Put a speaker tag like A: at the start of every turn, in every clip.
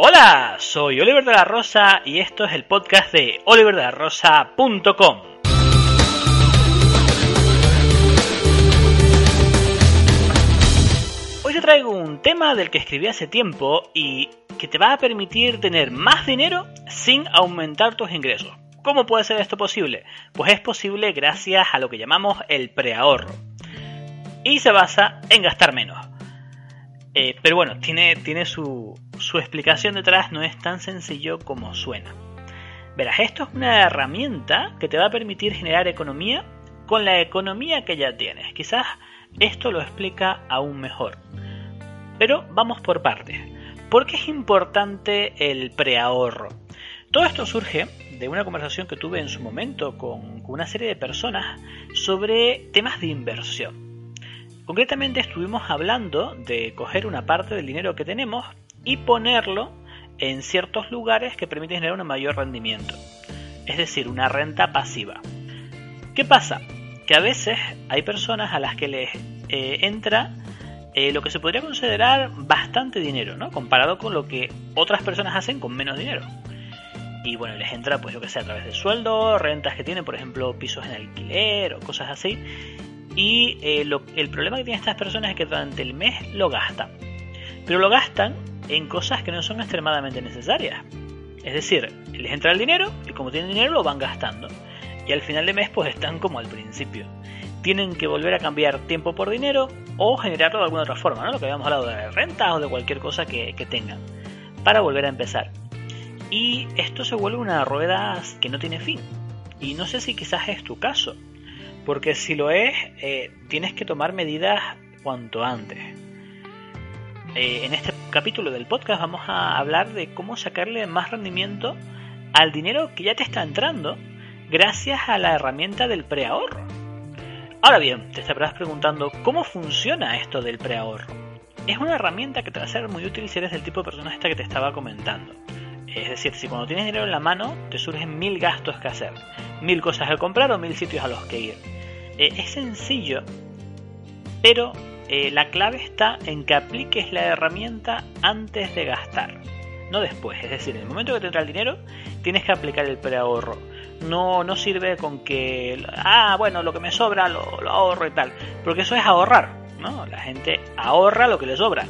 A: Hola, soy Oliver de la Rosa y esto es el podcast de oliverdelarrosa.com. Hoy te traigo un tema del que escribí hace tiempo y que te va a permitir tener más dinero sin aumentar tus ingresos. ¿Cómo puede ser esto posible? Pues es posible gracias a lo que llamamos el preahorro. Y se basa en gastar menos. Eh, pero bueno, tiene, tiene su, su explicación detrás, no es tan sencillo como suena. Verás, esto es una herramienta que te va a permitir generar economía con la economía que ya tienes. Quizás esto lo explica aún mejor. Pero vamos por partes. ¿Por qué es importante el preahorro? Todo esto surge de una conversación que tuve en su momento con, una serie de personas sobre temas de inversión. Concretamente estuvimos hablando de coger una parte del dinero que tenemos y ponerlo en ciertos lugares que permiten generar un mayor rendimiento. Es decir, una renta pasiva. ¿Qué pasa? Que a veces hay personas a las que les eh, entra eh, lo que se podría considerar bastante dinero, ¿no? Comparado con lo que otras personas hacen con menos dinero. Y bueno, les entra, pues lo que sea, a través del sueldo, rentas que tienen, por ejemplo, pisos en alquiler o cosas así. Y eh, el problema que tienen estas personas es que durante el mes lo gastan. Pero lo gastan en cosas que no son extremadamente necesarias. Es decir, les entra el dinero y como tienen dinero lo van gastando. Y al final de mes pues están como al principio. Tienen que volver a cambiar tiempo por dinero o generarlo de alguna otra forma, ¿no? Lo que habíamos hablado de renta o de cualquier cosa que, que tengan. Para volver a empezar. Y esto se vuelve una rueda que no tiene fin. Y no sé si quizás es tu caso. Porque si lo es, eh, tienes que tomar medidas cuanto antes. Eh, en este capítulo del podcast vamos a hablar de cómo sacarle más rendimiento al dinero que ya te está entrando gracias a la herramienta del preahorro. Ahora bien, te estarás preguntando cómo funciona esto del preahorro. Es una herramienta que te va a ser muy útil si eres del tipo de persona esta que te estaba comentando. Es decir, si cuando tienes dinero en la mano te surgen mil gastos que hacer, mil cosas que comprar o mil sitios a los que ir eh, es sencillo, pero eh, la clave está en que apliques la herramienta antes de gastar, no después. Es decir, en el momento que te entra el dinero, tienes que aplicar el preahorro. No, no sirve con que, ah, bueno, lo que me sobra lo, ahorro y tal, porque eso es ahorrar, ¿no? La gente ahorra lo que le sobra.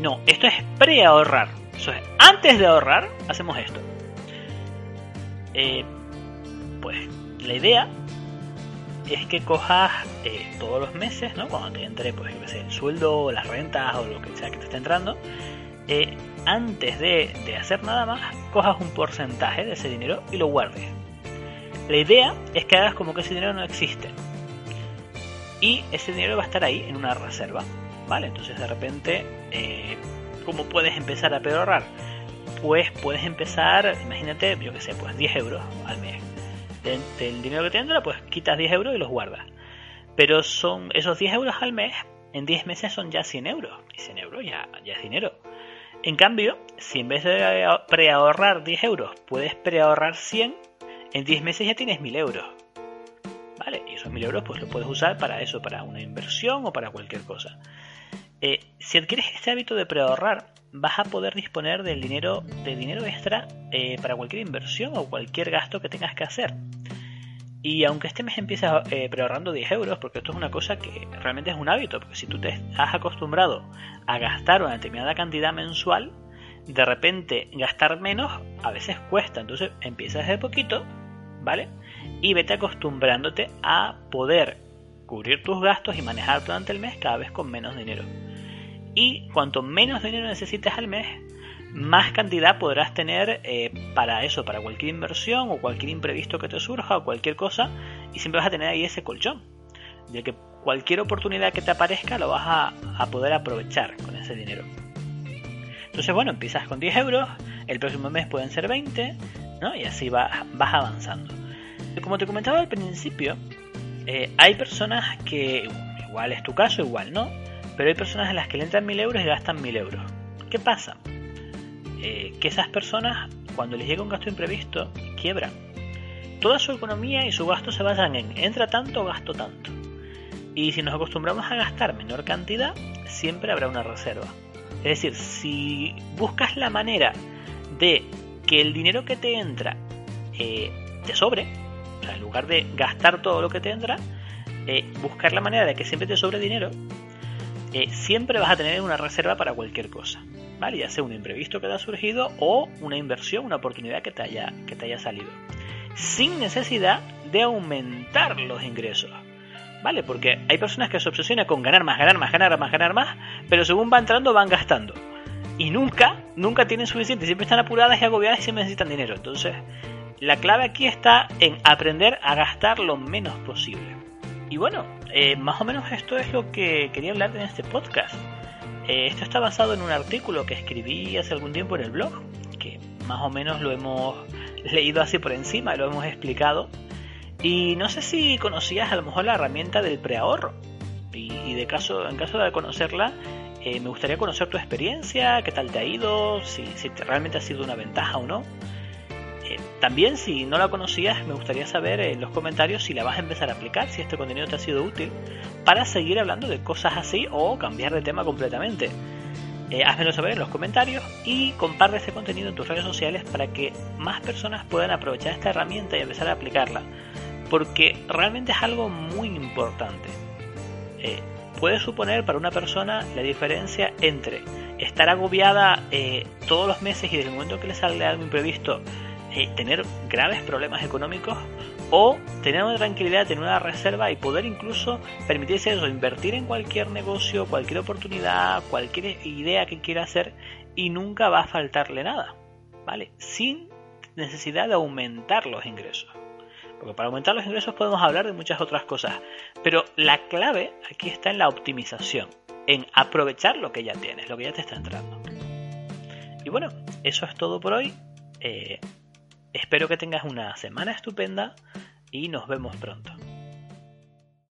A: No, esto es preahorrar. Eso es, antes de ahorrar, hacemos esto. Eh, pues la idea es que cojas eh, todos los meses, ¿no? Cuando te entre, pues, yo sé, el sueldo, las rentas o lo que sea que te esté entrando, eh, antes de, de, hacer nada más, cojas un porcentaje de ese dinero y lo guardes. La idea es que hagas como que ese dinero no existe. Y ese dinero va a estar ahí en una reserva, ¿vale? Entonces de repente, eh, ¿cómo puedes empezar a ahorrar? Pues puedes empezar, imagínate, yo que sé, pues 10 euros al mes del dinero que te entra, pues quitas 10 euros y los guardas. Pero son esos 10 euros al mes, en 10 meses son ya 100 euros. Y 100 euros ya, ya es dinero. En cambio, si en vez de preahorrar 10 euros, puedes preahorrar 100, en 10 meses ya tienes 1000 euros. ¿Vale? Y esos 1000 euros pues los puedes usar para eso, para una inversión o para cualquier cosa. Eh, si adquieres este hábito de preahorrar, vas a poder disponer del dinero, de dinero extra eh, para cualquier inversión o cualquier gasto que tengas que hacer. Y aunque este mes empieces eh, preahorrando 10 euros, porque esto es una cosa que realmente es un hábito, porque si tú te has acostumbrado a gastar una determinada cantidad mensual, de repente gastar menos a veces cuesta. Entonces empiezas de poquito, ¿vale? Y vete acostumbrándote a poder cubrir tus gastos y manejar durante el mes cada vez con menos dinero. Y cuanto menos dinero necesites al mes, más cantidad podrás tener eh, para eso, para cualquier inversión o cualquier imprevisto que te surja o cualquier cosa, y siempre vas a tener ahí ese colchón, de que cualquier oportunidad que te aparezca lo vas a, poder aprovechar con ese dinero. Entonces, bueno, empiezas con 10 euros, el próximo mes pueden ser 20, ¿no? Y así vas, vas avanzando. Como te comentaba al principio, eh, hay personas que, igual es tu caso, igual no, pero hay personas a las que le entran 1000 euros y gastan 1000 euros. ¿Qué pasa? Eh, que esas personas, cuando les llega un gasto imprevisto, quiebran. Toda su economía y su gasto se basan en entra tanto, gasto tanto. Y si nos acostumbramos a gastar menor cantidad, siempre habrá una reserva. Es decir, si buscas la manera de que el dinero que te entra eh, te sobre, en lugar de gastar todo lo que te entra, eh, buscar la manera de que siempre te sobre dinero, eh, siempre vas a tener una reserva para cualquier cosa. ¿Vale? Ya sea un imprevisto que te ha surgido o una inversión, una oportunidad que te haya, que te haya salido. Sin necesidad de aumentar los ingresos. ¿Vale? Porque hay personas que se obsesionan con ganar más, ganar más, ganar más, ganar más, pero según va entrando van gastando. Y nunca, nunca tienen suficiente, siempre están apuradas y agobiadas y siempre necesitan dinero. Entonces, la clave aquí está en aprender a gastar lo menos posible. Y bueno, eh, más o menos esto es lo que quería hablar en este podcast. Eh, esto está basado en un artículo que escribí hace algún tiempo en el blog, que más o menos lo hemos leído así por encima, lo hemos explicado. Y no sé si conocías a lo mejor la herramienta del preahorro. Y, de caso, en caso de conocerla, eh, me gustaría conocer tu experiencia, qué tal te ha ido, si, si realmente ha sido una ventaja o no. Eh, también, si no la conocías, me gustaría saber en los comentarios si la vas a empezar a aplicar, si este contenido te ha sido útil, para seguir hablando de cosas así o cambiar de tema completamente. Eh, házmelo saber en los comentarios y comparte este contenido en tus redes sociales para que más personas puedan aprovechar esta herramienta y empezar a aplicarla. Porque realmente es algo muy importante. Eh, puede suponer para una persona la diferencia entre estar agobiada todos los meses y desde el momento que le sale algo imprevisto eh, tener graves problemas económicos o tener una tranquilidad, tener una reserva y poder incluso permitirse eso, invertir en cualquier negocio, cualquier oportunidad, cualquier idea que quiera hacer y nunca va a faltarle nada, ¿vale? Sin necesidad de aumentar los ingresos. Porque para aumentar los ingresos podemos hablar de muchas otras cosas, pero la clave aquí está en la optimización, en aprovechar lo que ya tienes, lo que ya te está entrando. Y bueno, eso es todo por hoy. Eh, Espero que tengas una semana estupenda y nos vemos pronto.